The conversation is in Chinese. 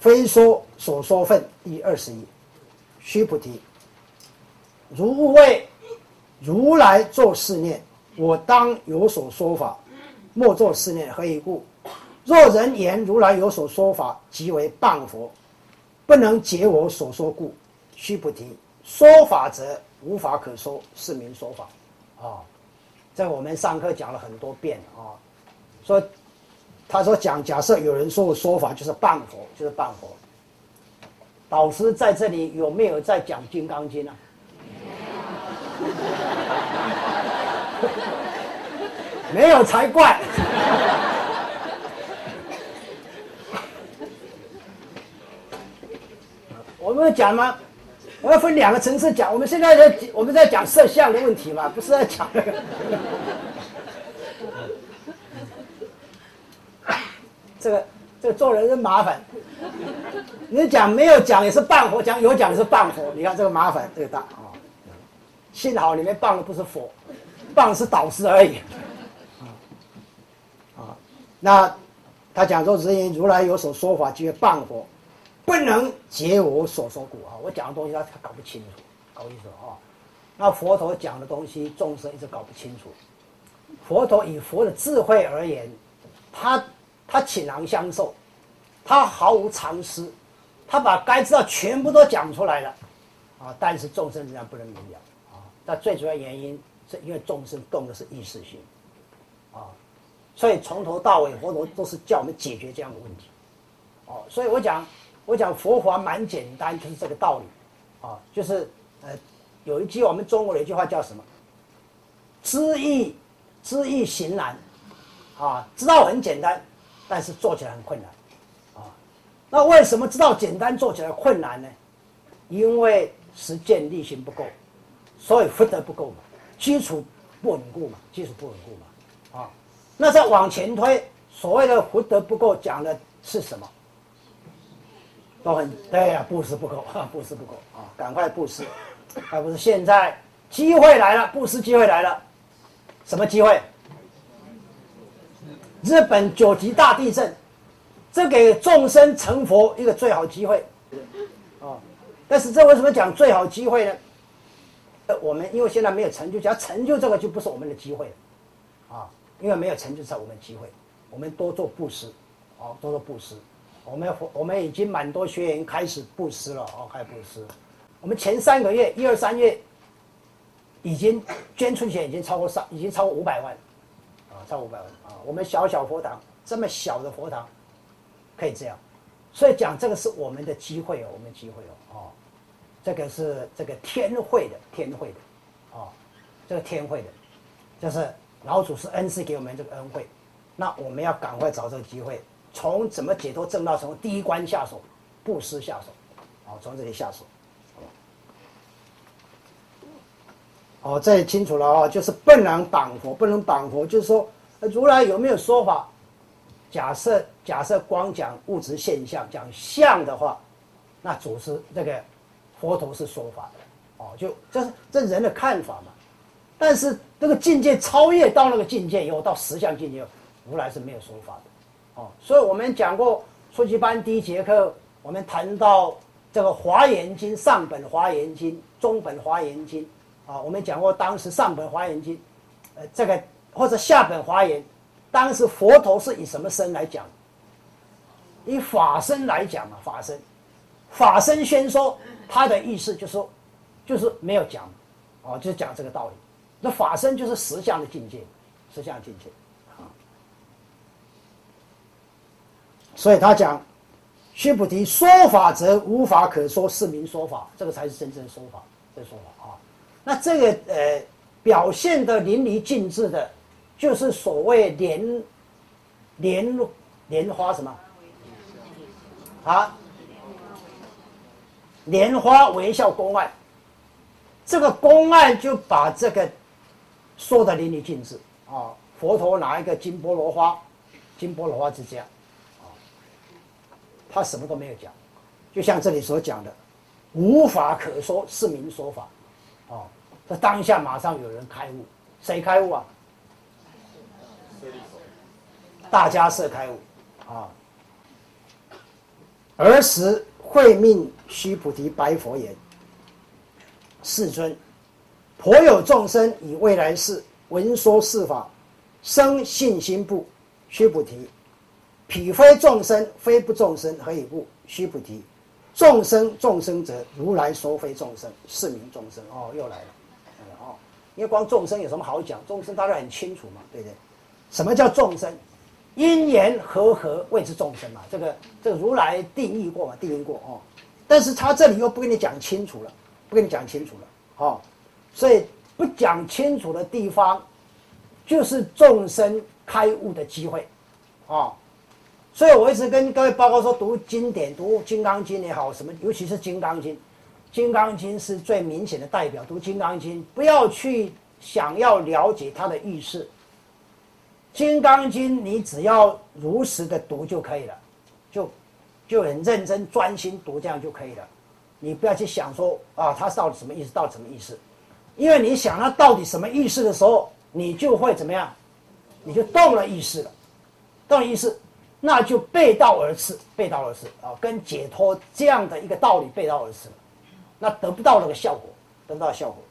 非说所说分一二十一，须菩提，如为如来作是念：我当有所说法，莫作是念。何以故？若人言如来有所说法，即为谤佛，不能解我所说故。须菩提，说法者无法可说，是名说法。啊，在我们上课讲了很多遍啊，说他说讲，假设有人说的说法就是谤佛，就是谤佛。导师在这里有没有在讲《金刚经》啊？没有才怪。我们讲吗？我要分两个层次讲。我们现在在我们在讲色相的问题嘛，不是在讲。这个这个做人真麻烦。你讲没有讲也是半佛，讲有讲也是半佛。你看这个麻烦这个大啊！幸好里面棒的不是佛，谤是导师而已。啊，那他讲说，人言如来有所说法，即为谤佛，不能解我所说故啊！我讲的东西他他搞不清楚，搞意思啊？那佛陀讲的东西，众生一直搞不清楚。佛陀以佛的智慧而言，他他倾囊相授，他毫无常识。他把该知道全部都讲出来了，啊！但是众生仍然不能明了，啊！那最主要原因是因为众生动的是意识心，啊！所以从头到尾佛陀都是叫我们解决这样的问题，哦！所以我讲我讲佛法蛮简单，就是这个道理，啊！就是呃，有一句我们中国的一句话叫什么？知易知易行难，啊！知道很简单，但是做起来很困难。啊那为什么知道简单做起来困难呢？因为实践力行不够，所以福德不够嘛，基础不稳固嘛，基础不稳固嘛，啊，那再往前推，所谓的福德不够，讲的是什么？都很对呀，布施不够，布施不够啊，赶快布施，而不是现在机会来了，布施机会来了，什么机会？日本九级大地震。这给众生成佛一个最好机会，啊！但是这为什么讲最好机会呢？我们因为现在没有成就，只要成就这个就不是我们的机会了，啊！因为没有成就才我们的机会，我们多做布施，哦，多做布施。我们我们已经蛮多学员开始布施了，哦，开始布施。我们前三个月，一二三月，已经捐出钱已经超过上，已经超过五百万，啊，超五百万啊！我们小小佛堂，这么小的佛堂。可以这样，所以讲这个是我们的机会哦，我们机会哦，哦，这个是这个天会的，天会的，哦，这个天会的，就是老祖师恩赐给我们这个恩惠，那我们要赶快找这个机会，从怎么解脱正道，从第一关下手，布施下手，哦，从这里下手，哦，这也清楚了哦，就是不能绑佛，不能绑佛，就是说如来有没有说法？假设假设光讲物质现象讲相的话，那祖师这个佛陀是说法的，哦，就这是这人的看法嘛。但是这个境界超越到那个境界以后，到实相境界，如来是没有说法的，哦。所以我们讲过初级班第一节课，我们谈到这个华严经上本华严经中本华严经，啊，我们讲过当时上本华严经，呃，这个或者下本华严。当时佛陀是以什么身来讲？以法身来讲嘛，法身，法身宣说，他的意思就是说，就是没有讲，哦，就讲这个道理。那法身就是实相的境界，实相境界啊。所以他讲，须菩提说法则无法可说，是名说法，这个才是真正的说法，这说法啊。那这个呃，表现的淋漓尽致的。就是所谓莲莲莲花什么啊？莲花微笑公案，这个公案就把这个说的淋漓尽致啊！佛陀拿一个金菠萝花，金菠萝花之家啊，他什么都没有讲，就像这里所讲的，无法可说是名说法哦！这当下马上有人开悟，谁开悟啊？大家是开悟，啊，儿时会命须菩提白佛言：“世尊，颇有众生以未来世闻说是法，生信心不？须菩提，彼非众生，非不众生，何以故？须菩提，众生众生者，如来说非众生，是名众生。哦，又来了，哦，因为光众生有什么好讲？众生大家很清楚嘛，对不对？什么叫众生？因缘和合谓之众生嘛，这个这个如来定义过嘛，定义过哦。但是他这里又不跟你讲清楚了，不跟你讲清楚了，哦，所以不讲清楚的地方，就是众生开悟的机会，啊，所以我一直跟各位报告说，读经典，读《金刚经》也好，什么，尤其是《金刚经》，《金刚经》是最明显的代表。读《金刚经》，不要去想要了解它的意思。《金刚经》，你只要如实的读就可以了，就就很认真专心读，这样就可以了。你不要去想说啊，它到底什么意思？到底什么意思？因为你想它到底什么意思的时候，你就会怎么样？你就动了意识了，动了意识，那就背道而驰，背道而驰啊，跟解脱这样的一个道理背道而驰，那得不到那个效果，得不到效果。